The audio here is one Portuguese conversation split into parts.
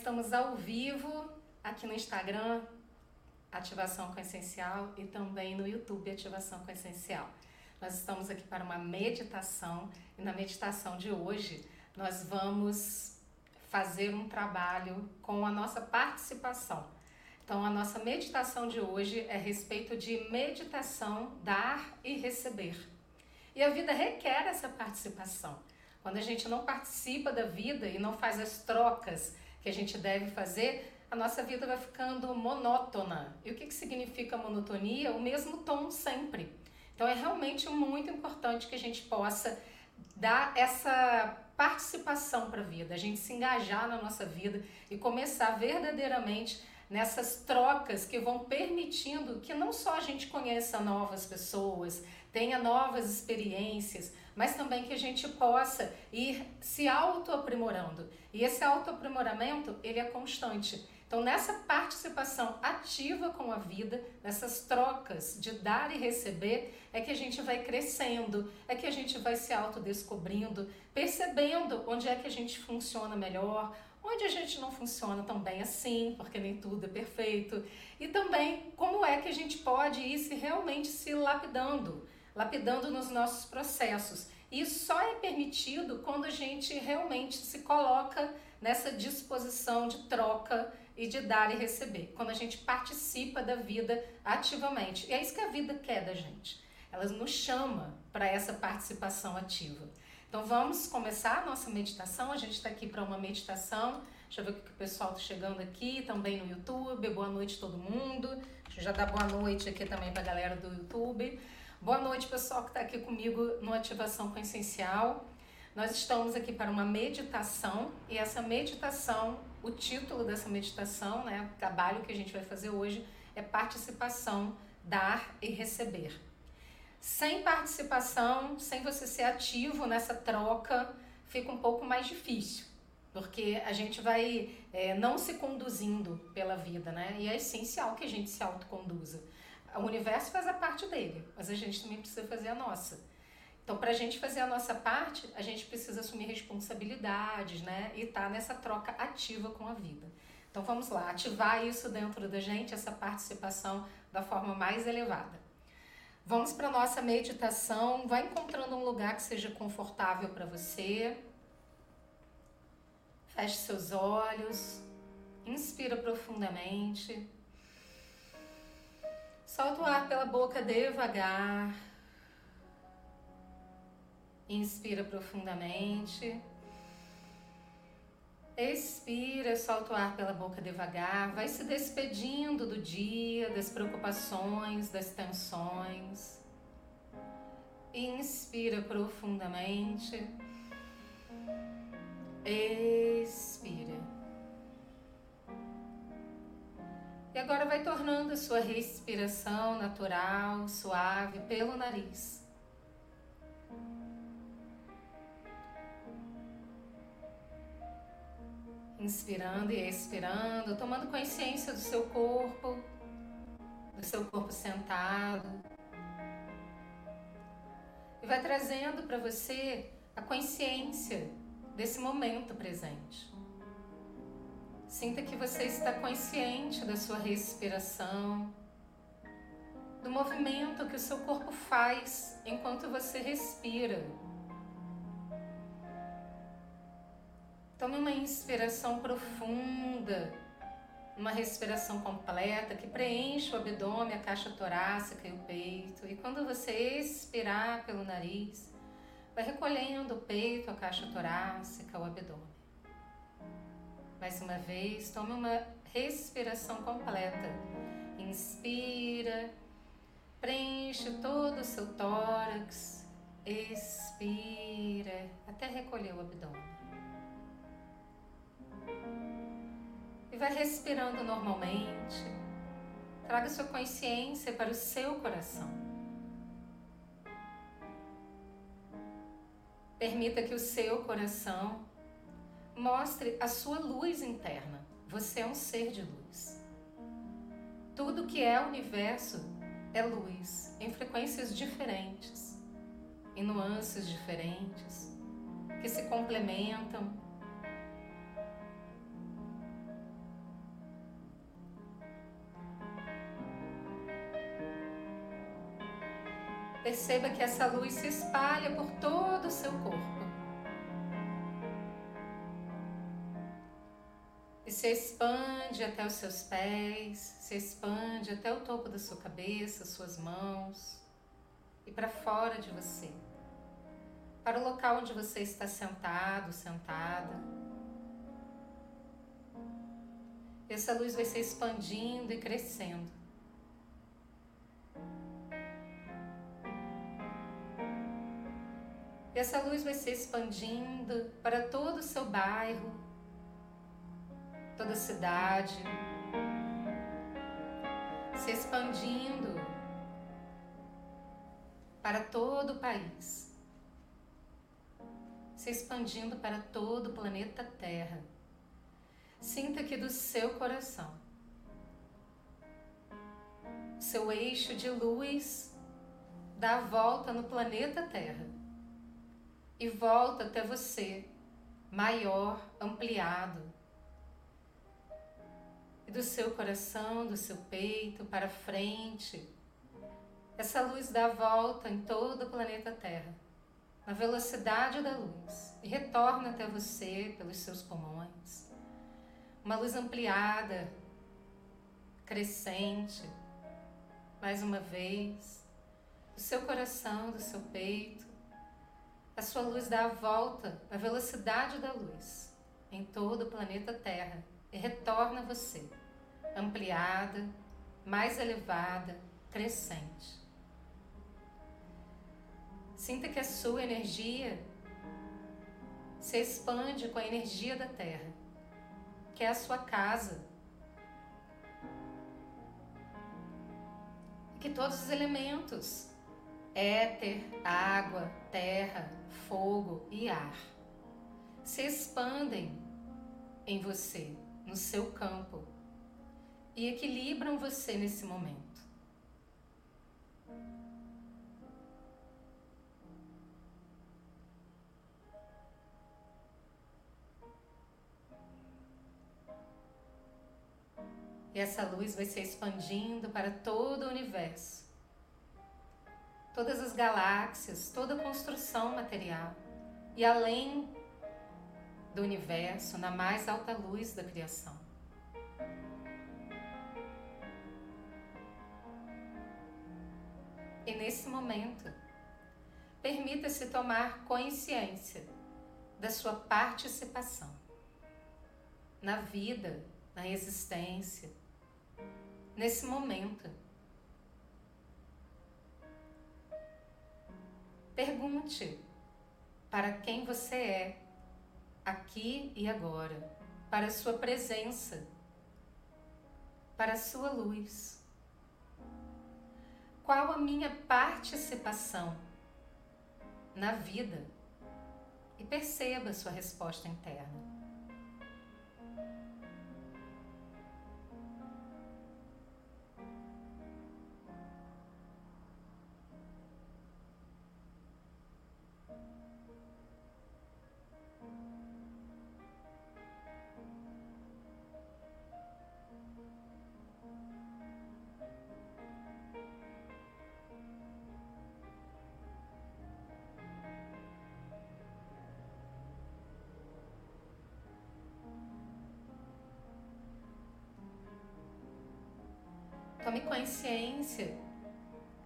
estamos ao vivo aqui no Instagram, Ativação com Essencial, e também no YouTube, Ativação com Essencial. Nós estamos aqui para uma meditação e na meditação de hoje nós vamos fazer um trabalho com a nossa participação. Então, a nossa meditação de hoje é a respeito de meditação, dar e receber. E a vida requer essa participação. Quando a gente não participa da vida e não faz as trocas que a gente deve fazer, a nossa vida vai ficando monótona. E o que, que significa monotonia? O mesmo tom sempre. Então é realmente muito importante que a gente possa dar essa participação para a vida, a gente se engajar na nossa vida e começar verdadeiramente nessas trocas que vão permitindo que não só a gente conheça novas pessoas, tenha novas experiências, mas também que a gente possa ir se autoaprimorando. E esse autoaprimoramento, ele é constante. Então, nessa participação ativa com a vida, nessas trocas de dar e receber, é que a gente vai crescendo, é que a gente vai se autodescobrindo, percebendo onde é que a gente funciona melhor, onde a gente não funciona tão bem assim, porque nem tudo é perfeito, e também como é que a gente pode ir se realmente se lapidando, lapidando nos nossos processos. Isso só é permitido quando a gente realmente se coloca nessa disposição de troca e de dar e receber, quando a gente participa da vida ativamente. E é isso que a vida quer da gente. Ela nos chama para essa participação ativa. Então vamos começar a nossa meditação. A gente está aqui para uma meditação. Deixa eu ver o que o pessoal está chegando aqui, também no YouTube. Boa noite todo mundo. Deixa eu já dar boa noite aqui também para a galera do YouTube. Boa noite, pessoal que está aqui comigo no Ativação com Essencial. Nós estamos aqui para uma meditação e essa meditação, o título dessa meditação, né, o trabalho que a gente vai fazer hoje é participação, dar e receber. Sem participação, sem você ser ativo nessa troca, fica um pouco mais difícil, porque a gente vai é, não se conduzindo pela vida, né? E é essencial que a gente se autoconduza. O universo faz a parte dele, mas a gente também precisa fazer a nossa. Então, para a gente fazer a nossa parte, a gente precisa assumir responsabilidades, né? E estar tá nessa troca ativa com a vida. Então, vamos lá, ativar isso dentro da gente, essa participação da forma mais elevada. Vamos para nossa meditação. Vai encontrando um lugar que seja confortável para você. Feche seus olhos. Inspira profundamente. Solta o ar pela boca devagar. Inspira profundamente. Expira, solta o ar pela boca devagar, vai se despedindo do dia, das preocupações, das tensões. Inspira profundamente. Expira. E agora vai tornando a sua respiração natural, suave pelo nariz. inspirando e expirando, tomando consciência do seu corpo, do seu corpo sentado. E vai trazendo para você a consciência desse momento presente. Sinta que você está consciente da sua respiração, do movimento que o seu corpo faz enquanto você respira. Tome uma inspiração profunda, uma respiração completa que preenche o abdômen, a caixa torácica e o peito. E quando você expirar pelo nariz, vai recolhendo o peito, a caixa torácica, o abdômen. Mais uma vez, tome uma respiração completa. Inspira, preenche todo o seu tórax, expira até recolher o abdômen. E vai respirando normalmente. Traga sua consciência para o seu coração. Permita que o seu coração Mostre a sua luz interna. Você é um ser de luz. Tudo que é universo é luz, em frequências diferentes, em nuances diferentes, que se complementam. Perceba que essa luz se espalha por todo o seu corpo Se expande até os seus pés, se expande até o topo da sua cabeça, suas mãos e para fora de você. Para o local onde você está sentado, sentada. Essa luz vai se expandindo e crescendo. Essa luz vai se expandindo para todo o seu bairro, toda a cidade, se expandindo para todo o país, se expandindo para todo o planeta Terra. Sinta que do seu coração, seu eixo de luz dá a volta no planeta Terra e volta até você, maior, ampliado. E do seu coração, do seu peito para frente, essa luz dá a volta em todo o planeta Terra, na velocidade da luz, e retorna até você pelos seus pulmões. Uma luz ampliada, crescente, mais uma vez, do seu coração, do seu peito, a sua luz dá a volta na velocidade da luz em todo o planeta Terra e retorna a você, ampliada, mais elevada, crescente. Sinta que a sua energia se expande com a energia da Terra, que é a sua casa. E que todos os elementos éter, água, terra, fogo e ar se expandem em você, no seu campo, e equilibram você nesse momento. E essa luz vai se expandindo para todo o universo todas as galáxias, toda a construção material e além do universo, na mais alta luz da criação. E nesse momento, permita-se tomar consciência da sua participação na vida, na existência, nesse momento. Pergunte para quem você é, aqui e agora, para a sua presença, para a sua luz. Qual a minha participação na vida? E perceba a sua resposta interna. Tome consciência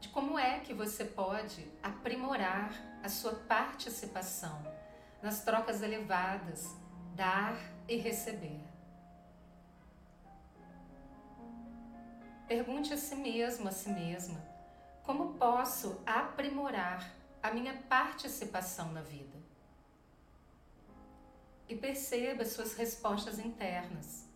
de como é que você pode aprimorar a sua participação nas trocas elevadas, dar e receber. Pergunte a si mesmo, a si mesma, como posso aprimorar a minha participação na vida? E perceba suas respostas internas.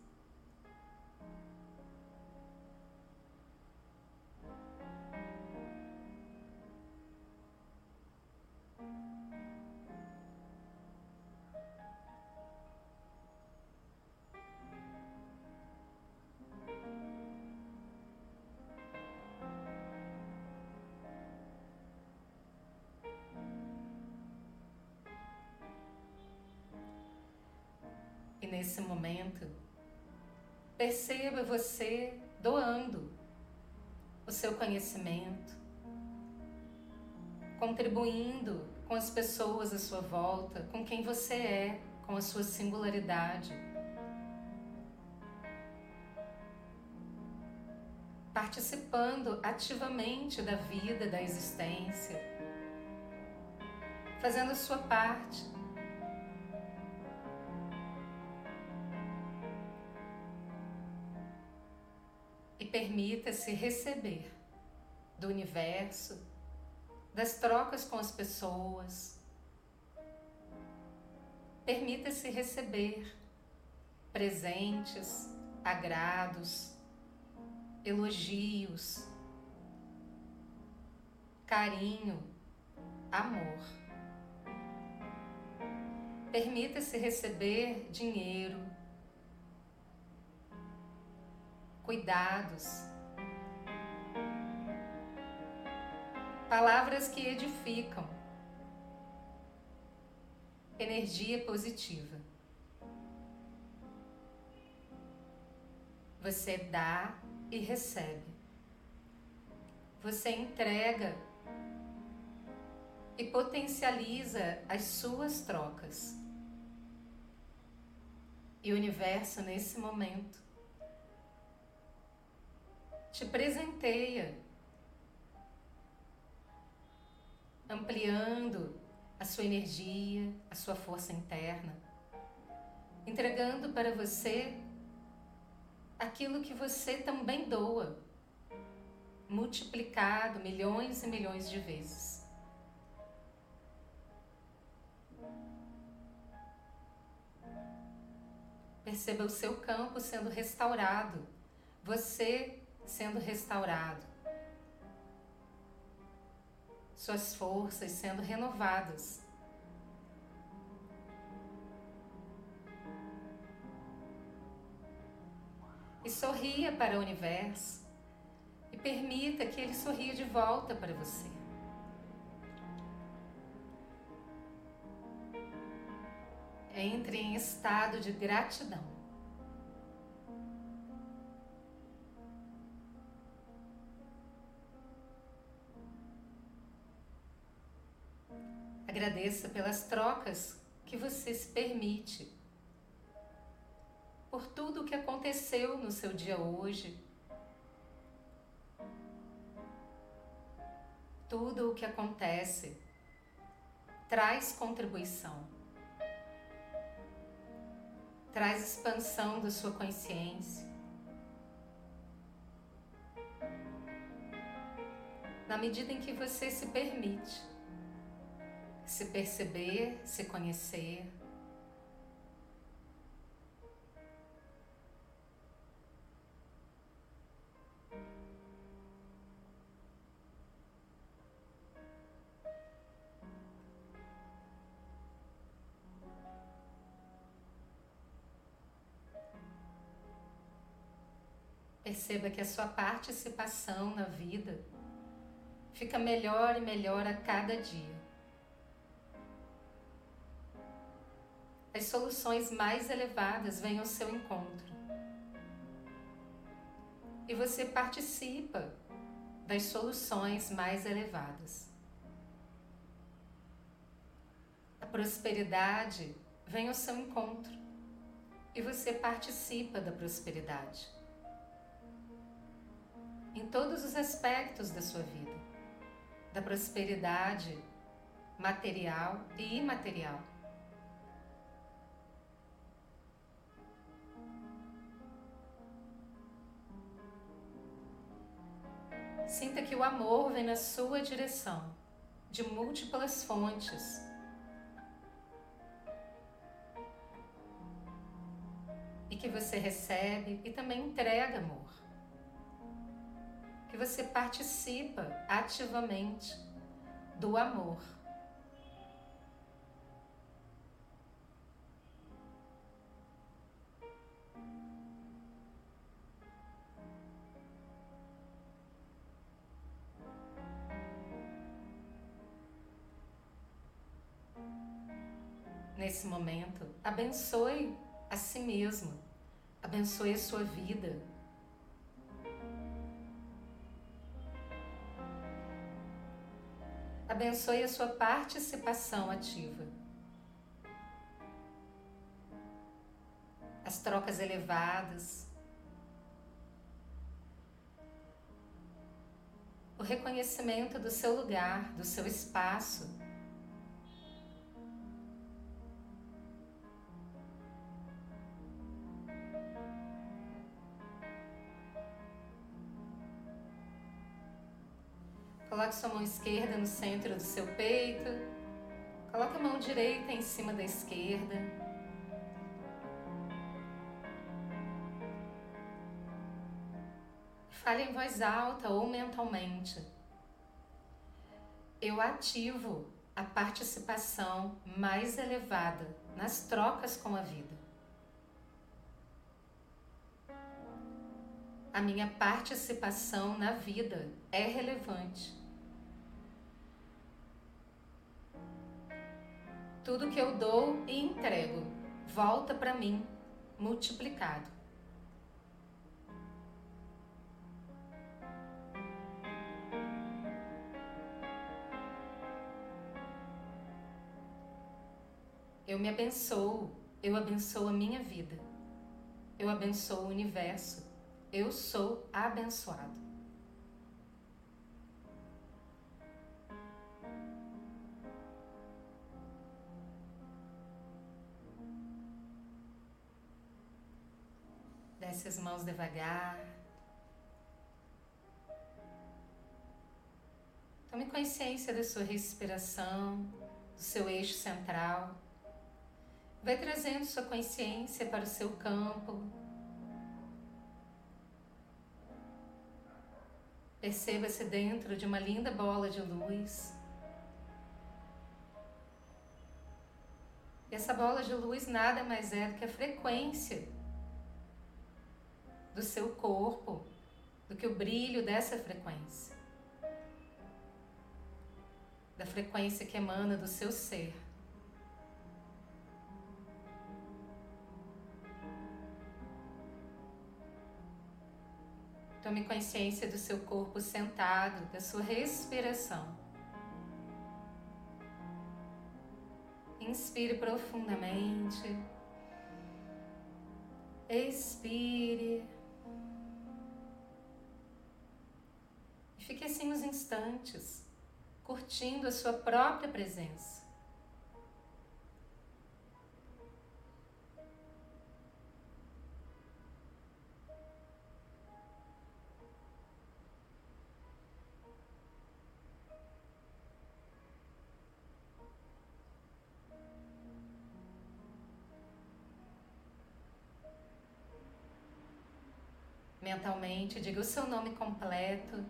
Nesse momento, perceba você doando o seu conhecimento, contribuindo com as pessoas à sua volta, com quem você é, com a sua singularidade. Participando ativamente da vida, da existência, fazendo a sua parte. Permita-se receber do universo, das trocas com as pessoas. Permita-se receber presentes, agrados, elogios, carinho, amor. Permita-se receber dinheiro, cuidados, palavras que edificam, energia positiva. Você dá e recebe. Você entrega e potencializa as suas trocas. E o universo, nesse momento, te presenteia. Ampliando a sua energia, a sua força interna, entregando para você aquilo que você também doa, multiplicado milhões e milhões de vezes. Perceba o seu campo sendo restaurado, você sendo restaurado suas forças sendo renovadas. E sorria para o universo e permita que ele sorria de volta para você. Entre em estado de gratidão. Agradeça pelas trocas que você se permite, por tudo o que aconteceu no seu dia hoje, tudo o que acontece traz contribuição, traz expansão da sua consciência. Na medida em que você se permite se perceber, se conhecer. Perceba que a sua participação na vida fica melhor e melhor a cada dia. As soluções mais elevadas vêm ao seu encontro. E você participa das soluções mais elevadas. A prosperidade vem ao seu encontro e você participa da prosperidade. Em todos os aspectos da sua vida, da prosperidade material e imaterial Sinta que o amor vem na sua direção, de múltiplas fontes. E que você recebe e também entrega amor. Que você participa ativamente do amor. Abençoe a si mesmo, abençoe a sua vida. Abençoe a sua participação ativa. As trocas elevadas. O reconhecimento do seu lugar, do seu espaço sua mão esquerda no centro do seu peito. Coloque a mão direita em cima da esquerda. Fale em voz alta ou mentalmente. Eu ativo a participação mais elevada nas trocas com a vida. A minha participação na vida é relevante. Tudo que eu dou e entrego volta para mim multiplicado. Eu me abençoo, eu abençoo a minha vida, eu abençoo o universo, eu sou abençoado. Mãos devagar. Tome consciência da sua respiração, do seu eixo central. Vai trazendo sua consciência para o seu campo. Perceba-se dentro de uma linda bola de luz. E essa bola de luz nada mais é do que a frequência do seu corpo, do que o brilho dessa frequência, da frequência que emana do seu ser. Tome consciência do seu corpo sentado, da sua respiração. Inspire profundamente. Expire. Fique assim uns instantes, curtindo a sua própria presença. Mentalmente, diga o seu nome completo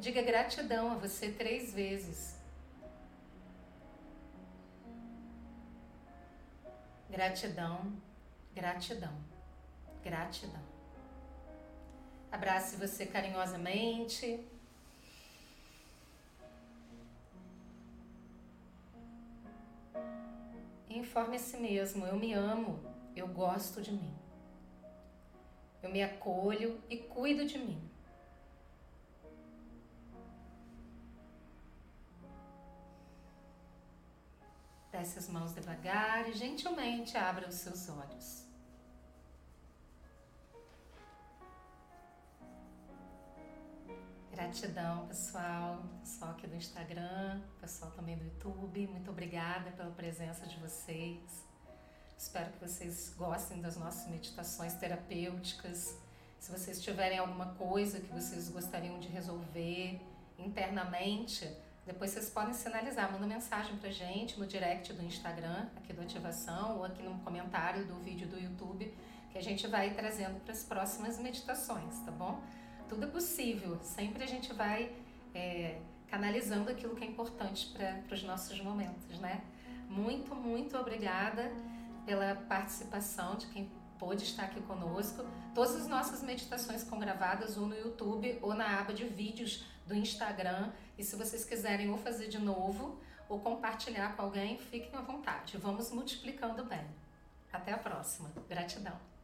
Diga gratidão a você três vezes. Gratidão, gratidão, gratidão. Abrace você carinhosamente. informe a si mesmo: eu me amo, eu gosto de mim. Eu me acolho e cuido de mim. Desce as mãos devagar e gentilmente abra os seus olhos. Gratidão, pessoal, pessoal aqui do Instagram, pessoal também do YouTube. Muito obrigada pela presença de vocês. Espero que vocês gostem das nossas meditações terapêuticas. Se vocês tiverem alguma coisa que vocês gostariam de resolver internamente, depois vocês podem sinalizar, manda mensagem pra gente no direct do Instagram, aqui do Ativação, ou aqui no comentário do vídeo do YouTube, que a gente vai trazendo para as próximas meditações, tá bom? Tudo é possível, sempre a gente vai é, canalizando aquilo que é importante para os nossos momentos, né? Muito, muito obrigada pela participação de quem pôde estar aqui conosco. Todas as nossas meditações estão gravadas ou no YouTube ou na aba de vídeos do Instagram. E se vocês quiserem ou fazer de novo ou compartilhar com alguém, fiquem à vontade. Vamos multiplicando bem. Até a próxima. Gratidão.